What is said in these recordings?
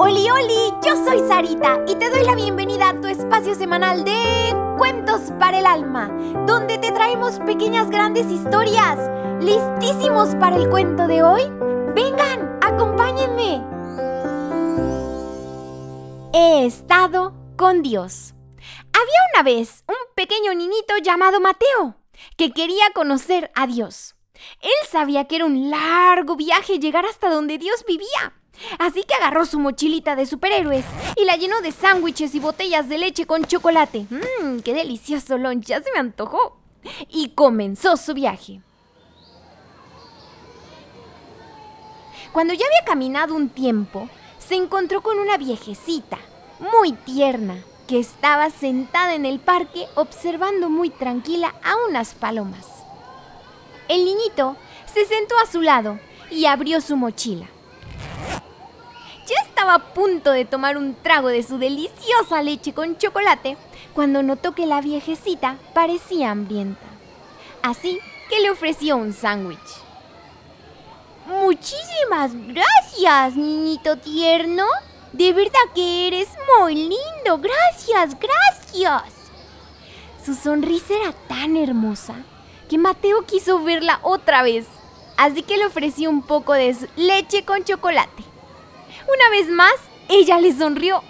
Oli, oli, yo soy Sarita y te doy la bienvenida a tu espacio semanal de Cuentos para el Alma, donde te traemos pequeñas grandes historias. ¿Listísimos para el cuento de hoy? Vengan, acompáñenme. He estado con Dios. Había una vez un pequeño niñito llamado Mateo que quería conocer a Dios. Él sabía que era un largo viaje llegar hasta donde Dios vivía. Así que agarró su mochilita de superhéroes y la llenó de sándwiches y botellas de leche con chocolate. Mmm, qué delicioso lunch, ya se me antojó. Y comenzó su viaje. Cuando ya había caminado un tiempo, se encontró con una viejecita, muy tierna, que estaba sentada en el parque observando muy tranquila a unas palomas. El niñito se sentó a su lado y abrió su mochila. Ya estaba a punto de tomar un trago de su deliciosa leche con chocolate cuando notó que la viejecita parecía hambrienta. Así que le ofreció un sándwich. Muchísimas gracias, niñito tierno. De verdad que eres muy lindo. Gracias, gracias. Su sonrisa era tan hermosa que Mateo quiso verla otra vez, así que le ofreció un poco de leche con chocolate. Una vez más, ella le sonrió.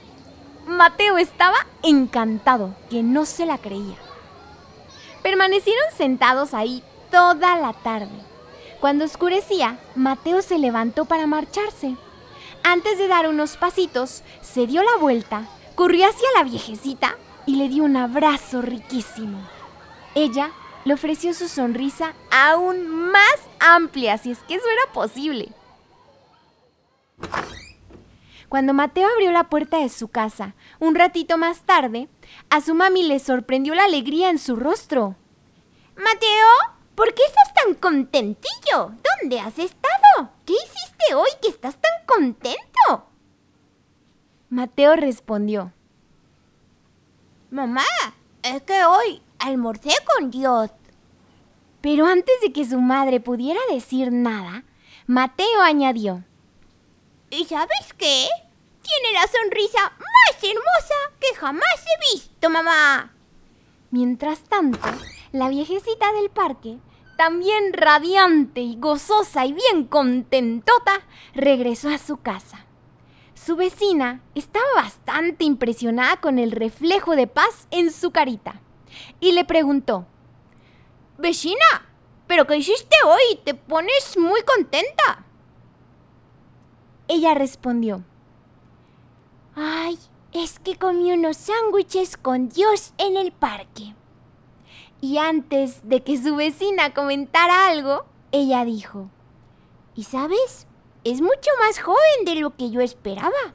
Mateo estaba encantado, que no se la creía. Permanecieron sentados ahí toda la tarde. Cuando oscurecía, Mateo se levantó para marcharse. Antes de dar unos pasitos, se dio la vuelta, corrió hacia la viejecita y le dio un abrazo riquísimo. Ella le ofreció su sonrisa aún más amplia, si es que eso era posible. Cuando Mateo abrió la puerta de su casa, un ratito más tarde, a su mami le sorprendió la alegría en su rostro. Mateo, ¿por qué estás tan contentillo? ¿Dónde has estado? ¿Qué hiciste hoy que estás tan contento? Mateo respondió. Mamá, es que hoy almorcé con Dios. Pero antes de que su madre pudiera decir nada, Mateo añadió. ¿Y sabes qué? Tiene la sonrisa más hermosa que jamás he visto, mamá. Mientras tanto, la viejecita del parque, también radiante y gozosa y bien contentota, regresó a su casa. Su vecina estaba bastante impresionada con el reflejo de paz en su carita y le preguntó, Vecina, ¿pero qué hiciste hoy? Te pones muy contenta. Ella respondió, Ay, es que comí unos sándwiches con Dios en el parque. Y antes de que su vecina comentara algo, ella dijo, ¿y sabes? Es mucho más joven de lo que yo esperaba.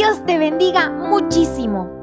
Dios te bendiga muchísimo.